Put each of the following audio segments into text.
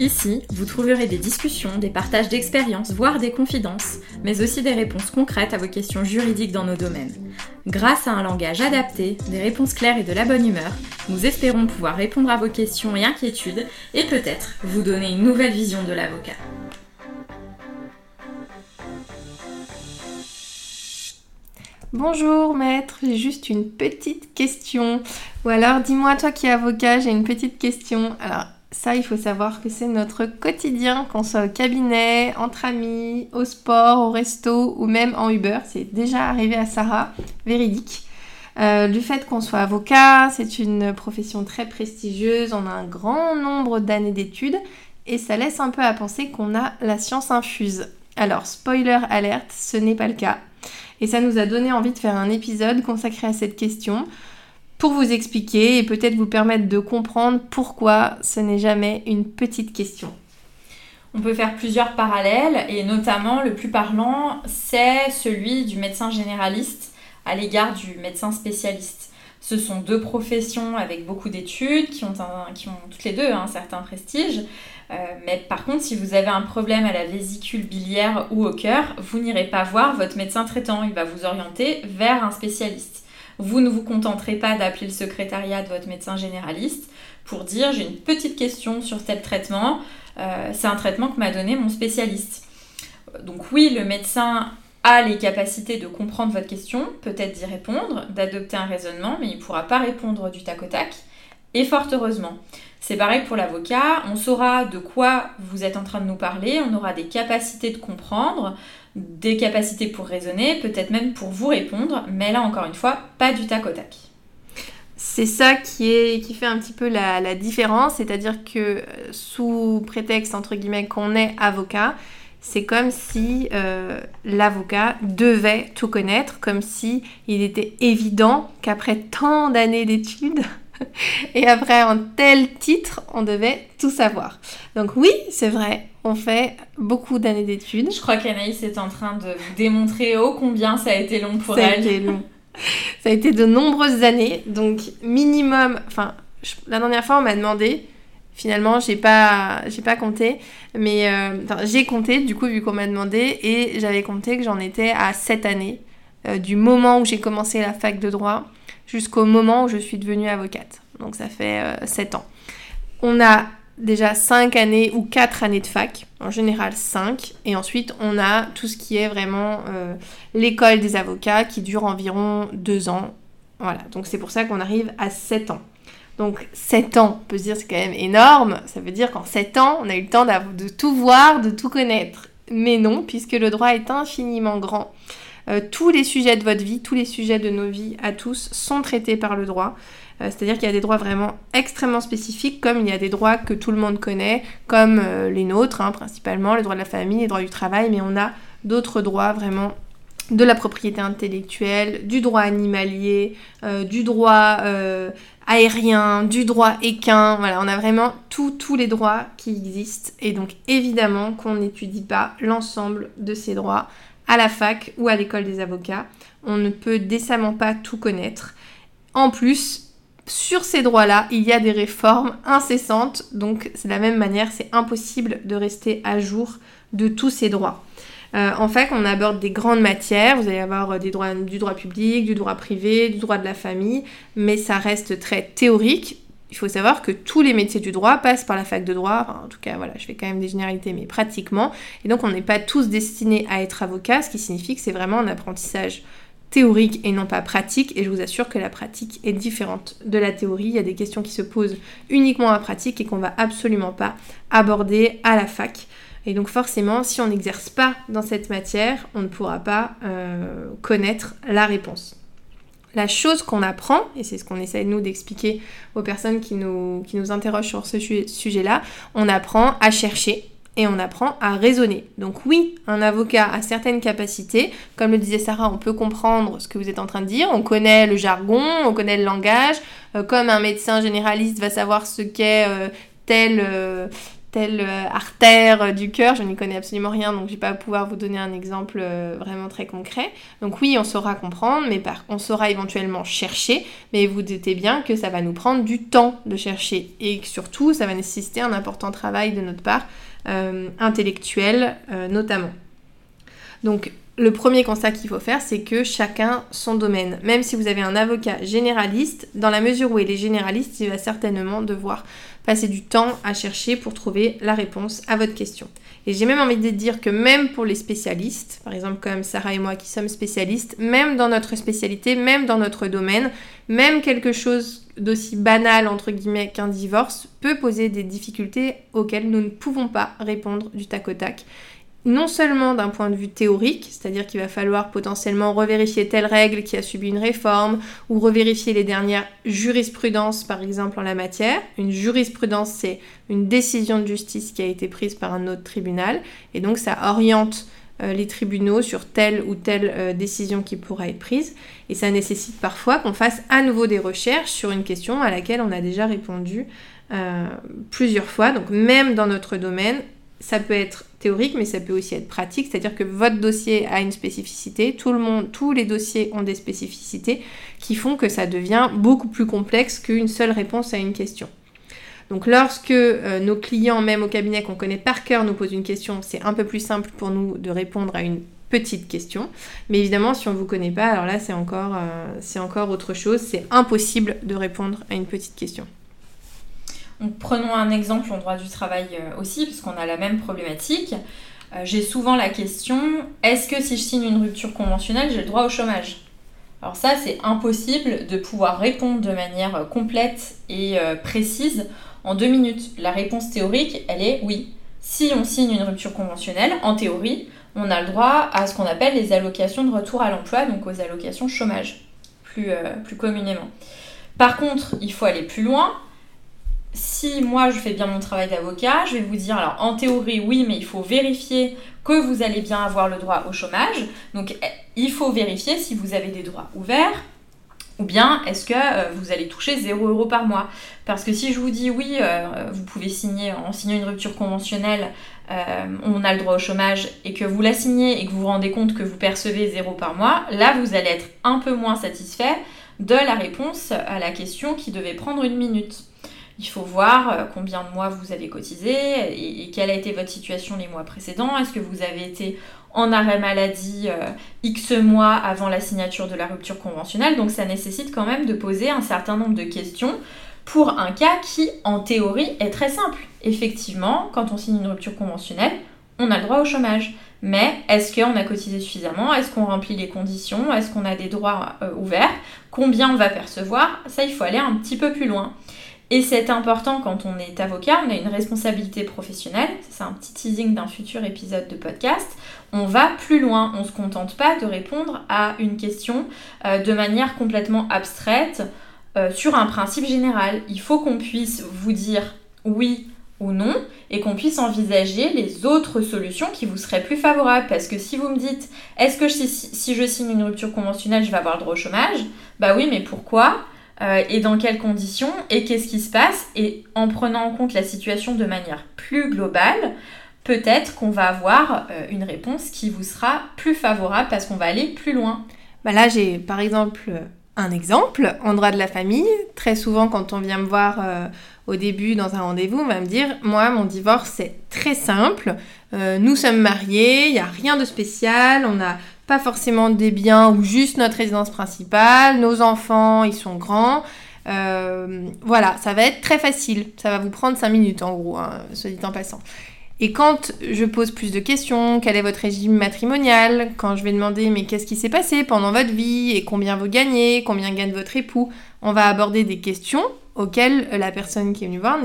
Ici, vous trouverez des discussions, des partages d'expériences, voire des confidences, mais aussi des réponses concrètes à vos questions juridiques dans nos domaines. Grâce à un langage adapté, des réponses claires et de la bonne humeur, nous espérons pouvoir répondre à vos questions et inquiétudes et peut-être vous donner une nouvelle vision de l'avocat. Bonjour maître, j'ai juste une petite question. Ou alors dis-moi toi qui es avocat, j'ai une petite question. Alors ça, il faut savoir que c'est notre quotidien, qu'on soit au cabinet, entre amis, au sport, au resto ou même en Uber. C'est déjà arrivé à Sarah, véridique. Euh, du fait qu'on soit avocat, c'est une profession très prestigieuse, on a un grand nombre d'années d'études et ça laisse un peu à penser qu'on a la science infuse. Alors, spoiler alerte, ce n'est pas le cas. Et ça nous a donné envie de faire un épisode consacré à cette question pour vous expliquer et peut-être vous permettre de comprendre pourquoi ce n'est jamais une petite question. On peut faire plusieurs parallèles et notamment le plus parlant, c'est celui du médecin généraliste à l'égard du médecin spécialiste. Ce sont deux professions avec beaucoup d'études qui ont, qui ont toutes les deux un certain prestige. Euh, mais par contre, si vous avez un problème à la vésicule biliaire ou au cœur, vous n'irez pas voir votre médecin traitant. Il va vous orienter vers un spécialiste. Vous ne vous contenterez pas d'appeler le secrétariat de votre médecin généraliste pour dire j'ai une petite question sur tel traitement. Euh, c'est un traitement que m'a donné mon spécialiste. Donc oui, le médecin a les capacités de comprendre votre question, peut-être d'y répondre, d'adopter un raisonnement, mais il ne pourra pas répondre du tac au tac. Et fort heureusement. C'est pareil pour l'avocat, on saura de quoi vous êtes en train de nous parler, on aura des capacités de comprendre, des capacités pour raisonner, peut-être même pour vous répondre, mais là encore une fois, pas du tac au tac. C'est ça qui, est, qui fait un petit peu la, différence, c'est-à-dire que euh, sous prétexte, entre guillemets, qu'on est avocat, c'est comme si euh, l'avocat devait tout connaître, comme si il était évident qu'après tant d'années d'études, et après un tel titre, on devait tout savoir. Donc oui, c'est vrai, on fait beaucoup d'années d'études. Je crois qu'Anaïs est en train de démontrer ô combien ça a été long pour elle. Ça a été long. ça a été de nombreuses années, donc minimum, enfin, la dernière fois on m'a demandé, finalement j'ai pas, j'ai pas compté, mais euh, j'ai compté du coup vu qu'on m'a demandé, et j'avais compté que j'en étais à 7 années, euh, du moment où j'ai commencé la fac de droit jusqu'au moment où je suis devenue avocate. Donc ça fait 7 euh, ans. On a déjà 5 années ou 4 années de fac, en général 5, et ensuite on a tout ce qui est vraiment euh, l'école des avocats qui dure environ 2 ans. Voilà, donc c'est pour ça qu'on arrive à 7 ans. Donc 7 ans, on peut se dire c'est quand même énorme, ça veut dire qu'en 7 ans on a eu le temps de tout voir, de tout connaître. Mais non, puisque le droit est infiniment grand. Euh, tous les sujets de votre vie, tous les sujets de nos vies à tous sont traités par le droit. Euh, c'est-à-dire qu'il y a des droits vraiment extrêmement spécifiques, comme il y a des droits que tout le monde connaît, comme euh, les nôtres, hein, principalement, les droits de la famille, les droits du travail, mais on a d'autres droits vraiment de la propriété intellectuelle, du droit animalier, du droit aérien, du droit équin. Voilà, on a vraiment tous les droits qui existent. Et donc évidemment qu'on n'étudie pas l'ensemble de ces droits à la fac ou à l'école des avocats. On ne peut décemment pas tout connaître. En plus, sur ces droits-là, il y a des réformes incessantes, donc c'est de la même manière, c'est impossible de rester à jour de tous ces droits. Euh, en fac, on aborde des grandes matières, vous allez avoir droits, du droit public, du droit privé, du droit de la famille, mais ça reste très théorique, il faut savoir que tous les métiers du droit passent par la fac de droit, en tout cas voilà, je fais quand même des généralités, mais pratiquement, et donc on n'est pas tous destinés à être avocat, ce qui signifie que c'est vraiment un apprentissage théorique et non pas pratique, et je vous assure que la pratique est différente de la théorie, il y a des questions qui se posent uniquement à pratique et qu'on va absolument pas aborder à la fac. Et donc forcément, si on n'exerce pas dans cette matière, on ne pourra pas euh, connaître la réponse la chose qu'on apprend, et c'est ce qu'on essaie nous d'expliquer aux personnes qui nous, qui nous interrogent sur ce sujet-là, on apprend à chercher et on apprend à raisonner. Donc oui, un avocat a certaines capacités. Comme le disait Sarah, on peut comprendre ce que vous êtes en train de dire, on connaît le jargon, on connaît le langage, euh, comme un médecin généraliste va savoir ce qu'est euh, tel... Euh, telle euh, artère du cœur, je n'y connais absolument rien, donc je vais pas pouvoir vous donner un exemple euh, vraiment très concret. Donc oui, on saura comprendre, mais par, on saura éventuellement chercher, mais vous doutez bien que ça va nous prendre du temps de chercher, et surtout, ça va nécessiter un important travail de notre part, intellectuel notamment. Donc le premier constat qu'il faut faire, c'est que chacun son domaine. Même si vous avez un avocat généraliste, dans la mesure où il est généraliste, il va certainement devoir passer du temps à chercher pour trouver la réponse à votre question. Et j'ai même envie de dire que même pour les spécialistes, par exemple comme Sarah et moi qui sommes spécialistes, même dans notre spécialité, même dans notre domaine, même quelque chose d'aussi banal entre guillemets qu'un divorce peut poser des difficultés auxquelles nous ne pouvons pas répondre du tac au tac non seulement d'un point de vue théorique, c'est-à-dire qu'il va falloir potentiellement revérifier telle règle qui a subi une réforme, ou revérifier les dernières jurisprudences, par exemple, en la matière. Une jurisprudence, c'est une décision de justice qui a été prise par un autre tribunal, et donc ça oriente euh, les tribunaux sur telle ou telle euh, décision qui pourra être prise, et ça nécessite parfois qu'on fasse à nouveau des recherches sur une question à laquelle on a déjà répondu euh, plusieurs fois. Donc même dans notre domaine, ça peut être théorique, mais ça peut aussi être pratique, c'est-à-dire que votre dossier a une spécificité, tout le monde, tous les dossiers ont des spécificités qui font que ça devient beaucoup plus complexe qu'une seule réponse à une question. Donc lorsque euh, nos clients, même au cabinet qu'on connaît par cœur, nous posent une question, c'est un peu plus simple pour nous de répondre à une petite question. Mais évidemment, si on ne vous connaît pas, alors là, euh, c'est encore autre chose. C'est impossible de répondre à une petite question prenons un exemple en droit du travail euh, aussi, puisqu'on a la même problématique. Euh, j'ai souvent la question, est-ce que si je signe une rupture conventionnelle, j'ai le droit au chômage? Alors ça, c'est impossible de pouvoir répondre de manière euh, complète et précise en deux minutes. La réponse théorique, elle est oui. Si on signe une rupture conventionnelle, en théorie, on a le droit à ce qu'on appelle les allocations de retour à l'emploi, donc aux allocations chômage, plus, plus communément. Par contre, il faut aller plus loin si moi je fais bien mon travail d'avocat, je vais vous dire, alors en théorie oui, mais il faut vérifier que vous allez bien avoir le droit au chômage. Donc eh, il faut vérifier si vous avez des droits ouverts. Ou bien est-ce que euh, vous allez toucher 0 euros par mois Parce que si je vous dis oui, euh, vous pouvez signer, en signant une rupture conventionnelle, euh, on a le droit au chômage, et que vous la signez et que vous vous rendez compte que vous percevez 0 par mois, là vous allez être un peu moins satisfait de la réponse à la question qui devait prendre une minute. Il faut voir euh, combien de mois vous avez cotisé et, quelle a été votre situation les mois précédents. Est-ce que vous avez été en arrêt maladie euh, X mois avant la signature de la rupture conventionnelle? Donc ça nécessite quand même de poser un certain nombre de questions pour un cas qui, en théorie, est très simple. Effectivement, quand on signe une rupture conventionnelle, on a le droit au chômage. Mais est-ce qu'on a cotisé suffisamment? Est-ce qu'on remplit les conditions? Est-ce qu'on a des droits euh, ouverts? Combien on va percevoir? Ça, il faut aller un petit peu plus loin. Et c'est important quand on est avocat, on a une responsabilité professionnelle, c'est un petit teasing d'un futur épisode de podcast, on va plus loin, on ne se contente pas de répondre à une question euh, de manière complètement abstraite euh, sur un principe général. Il faut qu'on puisse vous dire oui ou non et qu'on puisse envisager les autres solutions qui vous seraient plus favorables. Parce que si vous me dites, est-ce que si je signe une rupture conventionnelle, je vais avoir le droit au chômage? Bah oui, mais pourquoi? Euh, et dans quelles conditions et qu'est-ce qui se passe. Et en prenant en compte la situation de manière plus globale, peut-être qu'on va avoir euh, une réponse qui vous sera plus favorable parce qu'on va aller plus loin. Bah là, j'ai par exemple un exemple en droit de la famille. Très souvent, quand on vient me voir euh, au début dans un rendez-vous, on va me dire Moi, mon divorce, c'est très simple. nous sommes mariés, il n'y a rien de spécial. On a pas forcément des biens ou juste notre résidence principale, nos enfants, ils sont grands. Euh, voilà, ça va être très facile. Ça va vous prendre 5 minutes en gros, hein, soit dit en passant. Et quand je pose plus de questions, quel est votre régime matrimonial? Quand je vais demander mais qu'est-ce qui s'est passé pendant votre vie? Et combien vous gagnez, combien gagne votre époux, on va aborder des questions auxquelles la personne qui est venue voir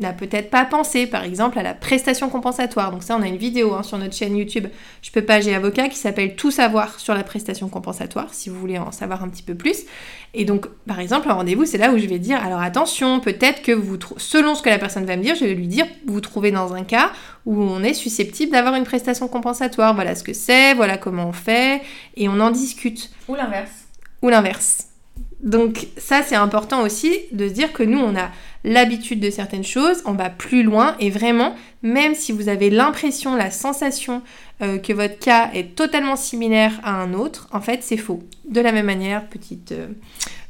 n'a peut-être pas pensé, par exemple à la prestation compensatoire. Donc ça, on a une vidéo hein, sur notre chaîne YouTube Je peux pas, j'ai avocat qui s'appelle Tout savoir sur la prestation compensatoire, si vous voulez en savoir un petit peu plus. Et donc, par exemple, un rendez-vous, c'est là où je vais dire, alors attention, peut-être que vous, selon ce que la personne va me dire, je vais lui dire, vous vous trouvez dans un cas où on est susceptible d'avoir une prestation compensatoire. Voilà ce que c'est, voilà comment on fait, et on en discute. Ou l'inverse. Ou l'inverse. Donc ça, c'est important aussi de se dire que nous, on a l'habitude de certaines choses, on va plus loin et vraiment, même si vous avez l'impression, la sensation euh, que votre cas est totalement similaire à un autre, en fait, c'est faux. De la même manière, petite... Euh,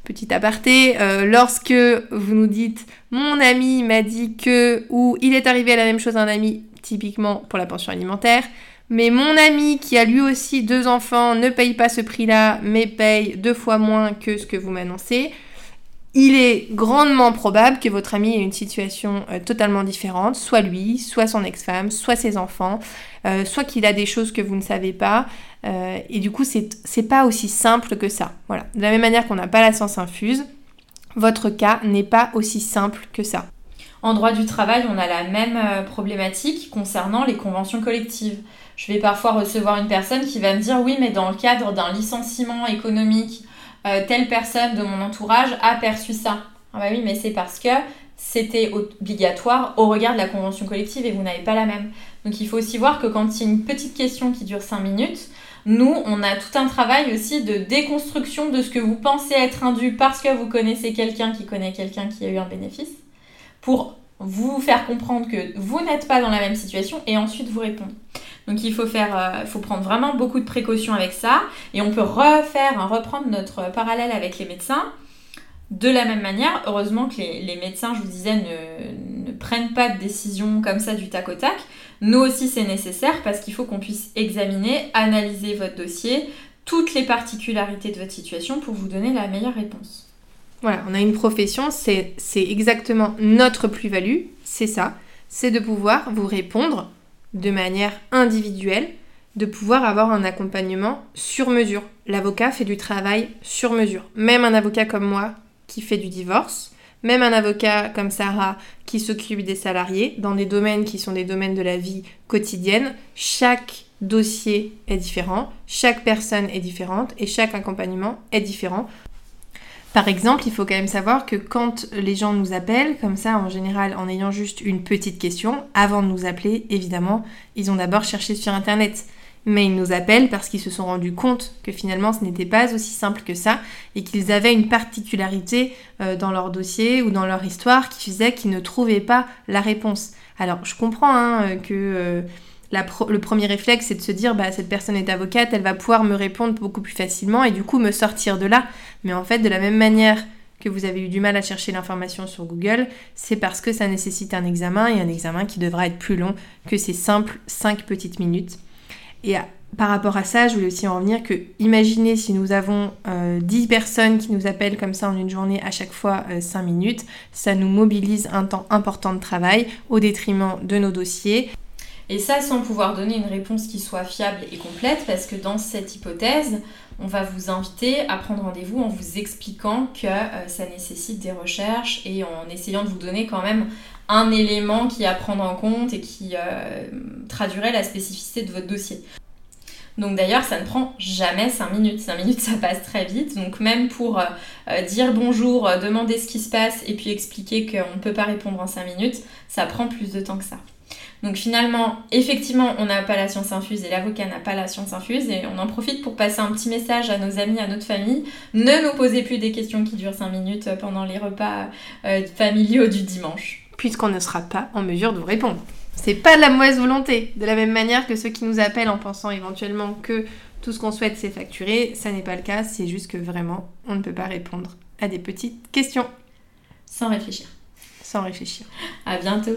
petit aparté, euh, lorsque vous nous dites mon ami m'a dit que ou il est arrivé à la même chose à un ami, typiquement pour la pension alimentaire, mais mon ami qui a lui aussi deux enfants ne paye pas ce prix-là, mais paye deux fois moins que ce que vous m'annoncez, il est grandement probable que votre ami ait une situation euh, totalement différente, soit lui, soit son ex-femme, soit ses enfants, euh, soit qu'il a des choses que vous ne savez pas. Euh, et du coup, c'est pas aussi simple que ça. Voilà. De la même manière qu'on n'a pas la science infuse, votre cas n'est pas aussi simple que ça. En droit du travail, on a la même problématique concernant les conventions collectives. Je vais parfois recevoir une personne qui va me dire oui, mais dans le cadre d'un licenciement économique euh, telle personne de mon entourage a perçu ça. Ah bah oui, mais c'est parce que c'était obligatoire au regard de la convention collective et vous n'avez pas la même. Donc il faut aussi voir que quand il y a une petite question qui dure 5 minutes, nous, on a tout un travail aussi de déconstruction de ce que vous pensez être indu parce que vous connaissez quelqu'un qui connaît quelqu'un qui a eu un bénéfice, pour vous faire comprendre que vous n'êtes pas dans la même situation et ensuite vous répondre. Donc il faut euh, prendre vraiment beaucoup de précautions avec ça et on peut refaire, reprendre notre parallèle avec les médecins. De la même manière, heureusement que les, médecins, je vous disais, ne, prennent pas de décision comme ça du tac au tac. Nous aussi, c'est nécessaire parce qu'il faut qu'on puisse examiner, analyser votre dossier, toutes les particularités de votre situation pour vous donner la meilleure réponse. Voilà, on a une profession, c'est exactement notre plus-value, c'est ça, c'est de pouvoir vous répondre de manière individuelle, de pouvoir avoir un accompagnement sur mesure. L'avocat fait du travail sur mesure. Même un avocat comme moi qui fait du divorce, même un avocat comme Sarah qui s'occupe des salariés dans des domaines qui sont des domaines de la vie quotidienne, chaque dossier est différent, chaque personne est différente et chaque accompagnement est différent. Par exemple, il faut quand même savoir que quand les gens nous appellent, comme ça en général en ayant juste une petite question, avant de nous appeler, évidemment, ils ont d'abord cherché sur Internet. Mais ils nous appellent parce qu'ils se sont rendus compte que finalement ce n'était pas aussi simple que ça et qu'ils avaient une particularité euh, dans leur dossier ou dans leur histoire qui faisait qu'ils ne trouvaient pas la réponse. Alors je comprends hein, que... Euh, le premier réflexe, c'est de se dire, bah, cette personne est avocate, elle va pouvoir me répondre beaucoup plus facilement et du coup me sortir de là. Mais en fait, de la même manière que vous avez eu du mal à chercher l'information sur Google, c'est parce que ça nécessite un examen et un examen qui devra être plus long que ces simples 5 petites minutes. Et par rapport à ça, je voulais aussi en venir que imaginez si nous avons 10 euh, personnes qui nous appellent comme ça en une journée à chaque fois 5 euh, minutes, ça nous mobilise un temps important de travail au détriment de nos dossiers. Et ça sans pouvoir donner une réponse qui soit fiable et complète, parce que dans cette hypothèse, on va vous inviter à prendre rendez-vous en vous expliquant que euh, ça nécessite des recherches et en essayant de vous donner quand même un élément qui est à prendre en compte et qui euh, traduirait la spécificité de votre dossier. Donc d'ailleurs, ça ne prend jamais 5 minutes. 5 minutes, ça passe très vite. Donc même pour euh, dire bonjour, demander ce qui se passe et puis expliquer qu'on ne peut pas répondre en 5 minutes, ça prend plus de temps que ça. Donc finalement, effectivement, on n'a pas la science infuse et l'avocat n'a pas la science infuse et on en profite pour passer un petit message à nos amis, à notre famille. Ne nous posez plus des questions qui durent 5 minutes pendant les repas euh, familiaux du dimanche. Puisqu'on ne sera pas en mesure de vous répondre. C'est pas de la mauvaise volonté. De la même manière que ceux qui nous appellent en pensant éventuellement que tout ce qu'on souhaite c'est facturer, ça n'est pas le cas, c'est juste que vraiment on ne peut pas répondre à des petites questions. Sans réfléchir. Sans réfléchir. À bientôt.